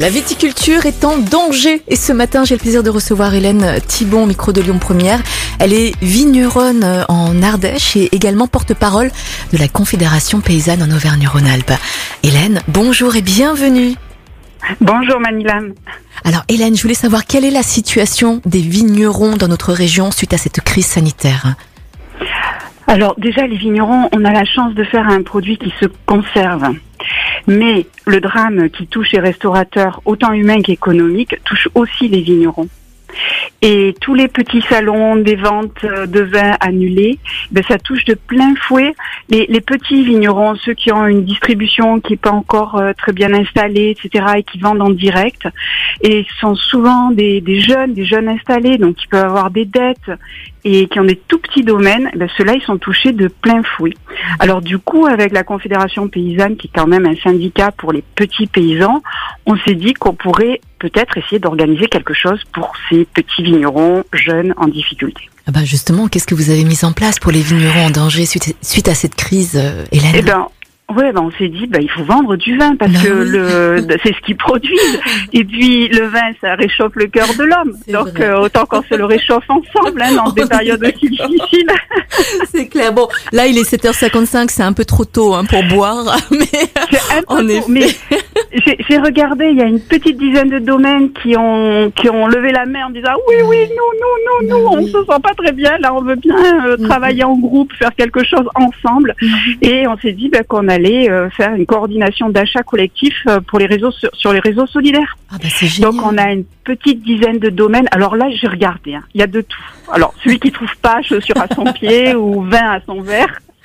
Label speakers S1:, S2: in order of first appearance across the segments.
S1: La viticulture est en danger et ce matin j'ai le plaisir de recevoir Hélène Thibon, micro de Lyon Première. Elle est vigneronne en Ardèche et également porte-parole de la Confédération paysanne en Auvergne-Rhône-Alpes. Hélène, bonjour et bienvenue.
S2: Bonjour Manilam.
S1: Alors Hélène, je voulais savoir quelle est la situation des vignerons dans notre région suite à cette crise sanitaire?
S2: Alors déjà les vignerons, on a la chance de faire un produit qui se conserve. Mais le drame qui touche les restaurateurs, autant humains qu'économiques, touche aussi les vignerons. Et tous les petits salons des ventes de vin annulés, ben ça touche de plein fouet les, les, petits vignerons, ceux qui ont une distribution qui n'est pas encore euh, très bien installée, etc., et qui vendent en direct. Et sont souvent des, des jeunes, des jeunes installés, donc qui peuvent avoir des dettes et qui ont des tout petits domaines. Ben Ceux-là, ils sont touchés de plein fouet. Alors du coup, avec la Confédération paysanne, qui est quand même un syndicat pour les petits paysans, on s'est dit qu'on pourrait peut-être essayer d'organiser quelque chose pour ces petits vignerons jeunes en difficulté.
S1: Ah bah justement, qu'est-ce que vous avez mis en place pour les vignerons en danger suite, suite à cette crise, euh, Hélène
S2: eh ben, Ouais, ben on s'est dit, ben il faut vendre du vin parce que le c'est ce qu'ils produisent. Et puis le vin, ça réchauffe le cœur de l'homme. Donc euh, autant qu'on se le réchauffe ensemble hein, dans
S1: On
S2: des
S1: est
S2: périodes aussi difficiles.
S1: C'est clair. Bon, là il est 7h55, c'est un peu trop tôt hein, pour boire, mais
S2: C'est un peu
S1: En
S2: tôt,
S1: effet.
S2: mais j'ai regardé, il y a une petite dizaine de domaines qui ont qui ont levé la main en disant oui oui nous nous nous nous
S1: Ben
S2: on se sent pas très bien là on veut bien euh,
S1: Mhm.
S2: travailler en groupe faire quelque chose ensemble et on s'est dit ben, qu'on allait euh, faire une coordination d'achat collectif euh, pour les réseaux sur, sur les réseaux solidaires.
S1: ah bah.
S2: Donc on a une petite dizaine de domaines. Alors là, j'ai regardé, hein. il y a de tout. Alors celui qui trouve pas chaussures à son pied ou vin à son verre,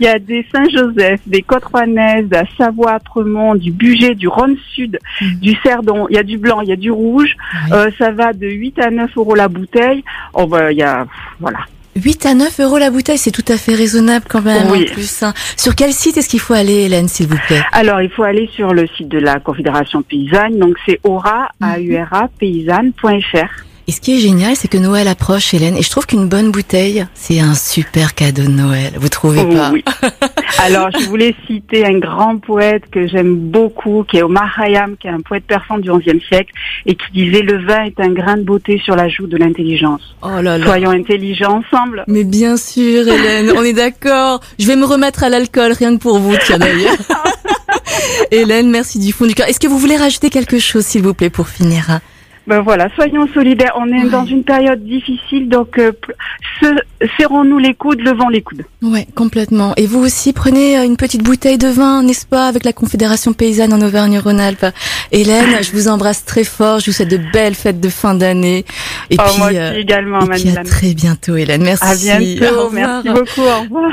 S2: il y a des Saint-Joseph, des Côtes-Rouennaises, de la Savoie, Tremont, du Bugey, du Rhône Sud,
S1: Mhm.
S2: du Cerdon. Il y a du blanc, il y a du rouge.
S1: Oui.
S2: Euh, ça va de 8 à 9 euros la bouteille. Oh bah il y a voilà.
S1: 8 à 9 euros la bouteille, c'est tout à fait raisonnable quand même
S2: Oui.
S1: en plus. hein. Sur quel site est-ce qu'il faut aller, Hélène, s'il vous plaît?
S2: Alors il faut aller sur le site de la Confédération paysanne. Donc c'est aura
S1: Mhm.
S2: a u r a paysanne.fr.
S1: Et ce qui est génial, c'est que Noël approche, Hélène, et je trouve qu'une bonne bouteille, c'est un super cadeau de Noël. Vous trouvez
S2: Oh,
S1: pas?
S2: Oui. Alors, je voulais citer un grand poète que j'aime beaucoup, qui est Omar Khayyam, qui est un poète persan du XIe siècle, et qui disait le vin est un grain de beauté sur la joue de l'intelligence.
S1: Oh là là.
S2: Soyons intelligents ensemble.
S1: Mais bien sûr, Hélène, on est d'accord. Je vais me remettre à l'alcool, rien que pour vous, tiens d'ailleurs. Hélène, merci du fond du cœur. Est-ce que vous voulez rajouter quelque chose, s'il vous plaît, pour finir
S2: Ben voilà, soyons solidaires. On est
S1: Ouais.
S2: dans une période difficile, donc euh, serrons-nous les coudes, levons les coudes.
S1: Ouais, complètement. Et vous aussi, prenez euh, une petite bouteille de vin, n'est-ce pas, avec la Confédération paysanne en Auvergne-Rhône-Alpes. Hélène, je vous embrasse très fort. Je vous souhaite de belles fêtes de fin d'année. Et
S2: Oh,
S1: puis,
S2: moi aussi
S1: euh,
S2: également,
S1: et puis à très bientôt, Hélène. Merci.
S2: À bientôt.
S1: Au.
S2: Merci beaucoup. Au revoir.